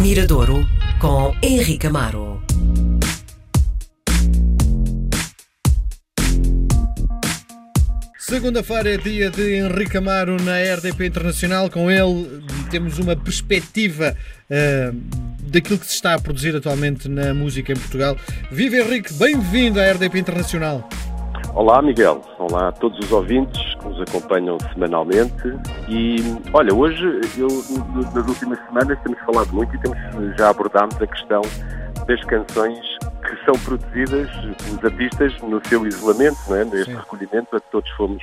Miradouro com Henrique Amaro. Segunda-feira é dia de Henrique Amaro na RDP Internacional. Com ele temos uma perspectiva uh, daquilo que se está a produzir atualmente na música em Portugal. Viva Henrique, bem-vindo à RDP Internacional. Olá Miguel, olá a todos os ouvintes que nos acompanham semanalmente e olha, hoje eu nas últimas semanas temos falado muito e temos, já abordámos a questão das canções que são produzidas pelos artistas no seu isolamento, não é? neste Sim. recolhimento a que todos fomos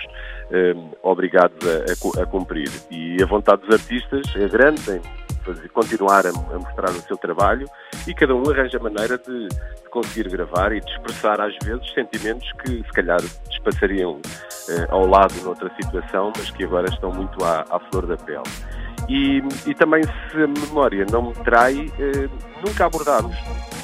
um, obrigados a, a, a, cumprir. E a vontade dos artistas é grande, tem fazer, continuar a, a, mostrar o seu trabalho e cada um arranja maneira de, de, conseguir gravar e de expressar às vezes sentimentos que se calhar despassariam eh, ao lado noutra situação, mas que agora estão muito à, à flor da pele. E, e, também, se a memória não me trai, eh, nunca abordámos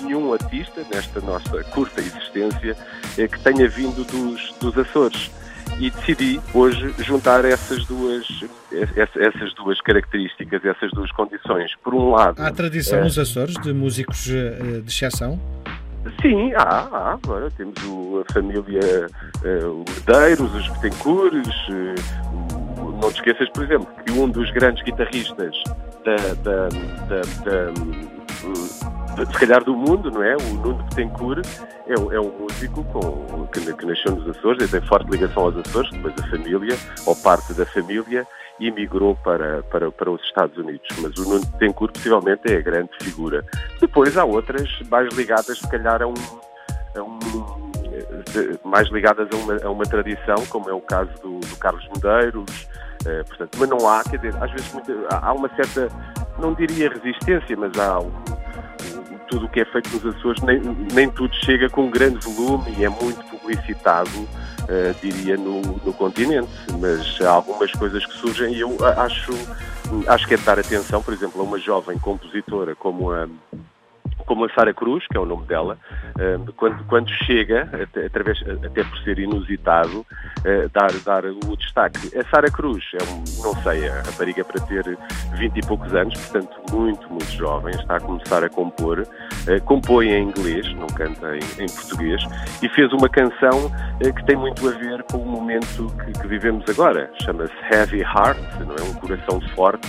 nenhum artista nesta nossa curta existência eh, que tenha vindo dos, dos Açores. E decidi hoje juntar essas duas, essas duas características, essas duas condições. Por um lado. Há tradição é... nos Açores de músicos eh, de exceção? Sim, há, há. Agora temos o, a família uh, Medeiros, os Betancoures. Uh, não te esqueças, por exemplo, que um dos grandes guitarristas da, da, da, da se calhar do mundo, não é? O Nuno Betancourt é, é um músico com, que, que, nasceu nos Açores, tem forte ligação aos Açores, depois a família, ou parte da família, emigrou para, para, para os Estados Unidos. Mas o Nuno Betancourt possivelmente é a grande figura. Depois há outras mais ligadas, se calhar, a um, a um mais ligadas a uma, a uma tradição, como é o caso do, do Carlos Medeiros, eh, portanto, mas não há, quer dizer, às vezes há uma certa, não diria resistência, mas há um, tudo o que é feito nos Açores, nem, nem tudo chega com grande volume e é muito publicitado, uh, diria, no, no continente. Mas há algumas coisas que surgem e eu acho, acho que é de dar atenção, por exemplo, a uma jovem compositora como a como a Sara Cruz, que é o nome dela, eh, quando, quando chega, através, até por ser inusitado, eh, dar, dar o destaque. A Sara Cruz é, um, não sei, a rapariga para ter 20 e poucos anos, portanto muito, muito jovem, está a começar a compor, eh, compõe em inglês, não canta em, em português, e fez uma canção que tem muito a ver com o momento que, que vivemos agora. Chama-se Heavy Heart, não é? Um coração forte,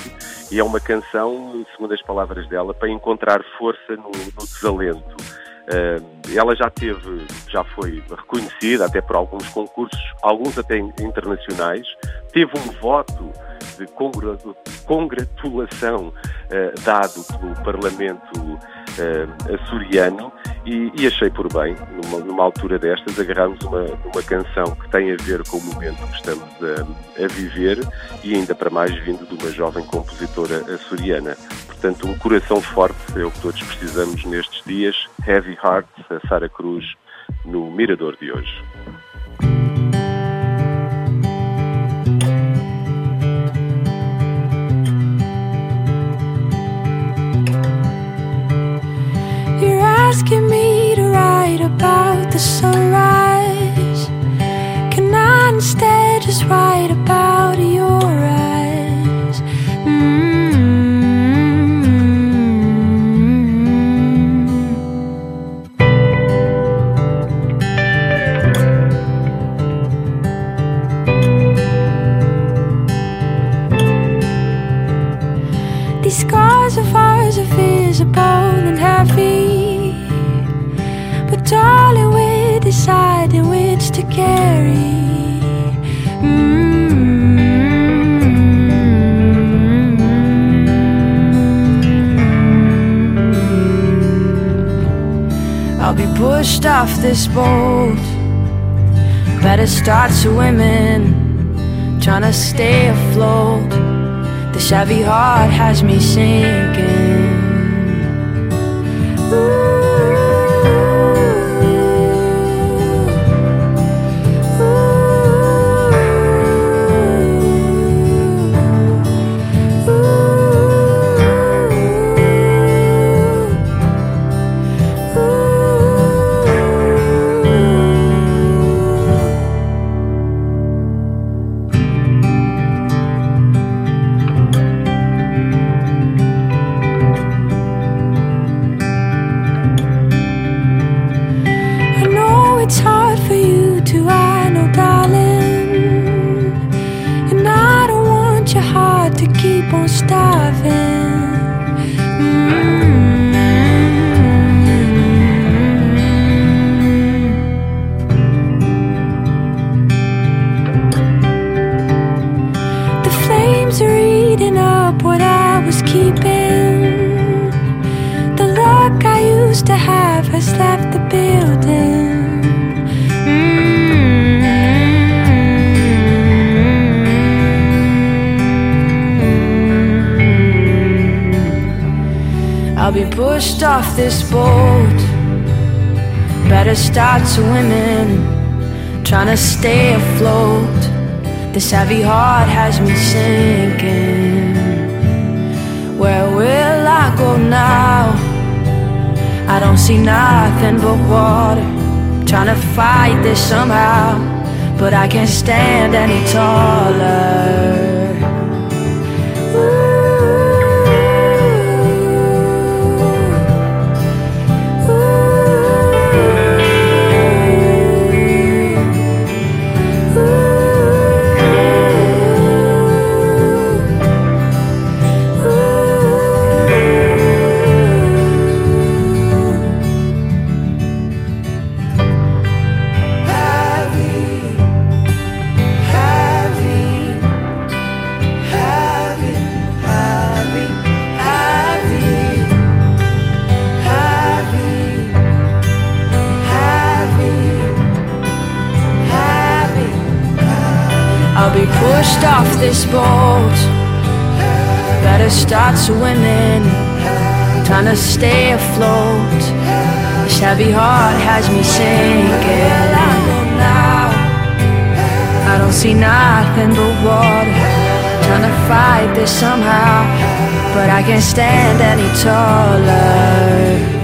e é uma canção, segundo as palavras dela, para encontrar força no, no desalento. Uh, ela já teve, já foi reconhecida até por alguns concursos, alguns até internacionais, teve um voto de congratulação uh, dado pelo Parlamento uh, açoriano e, e, achei por bem, numa, numa, altura destas, agarrarmos uma, uma canção que tem a ver com o momento que estamos a, a viver e ainda para mais vindo de uma jovem compositora açoriana. Portanto, um coração forte é o que todos precisamos nestes dias. Heavy Heart, a Sara Cruz, no Mirador de hoje. The sunrise. Can I instead just write about your eyes? Mm-hmm. These to carry. Mm-hmm. I'll be pushed off this boat. Better start swimming, trying to stay afloat. The heavy heart has me sinking. Ooh. To have has left the building. Mm. I'll be pushed off this boat. Better start swimming, trying to stay afloat. This heavy heart has me sinking. Where will I go now? I don't see nothing but water. Trying to fight this somehow, but I can't stand any taller. Be pushed off this boat. Better start swimming, trying to stay afloat. This heavy heart has me sinking. I don't see nothing but water. Trying to fight this somehow, but I can't stand any taller.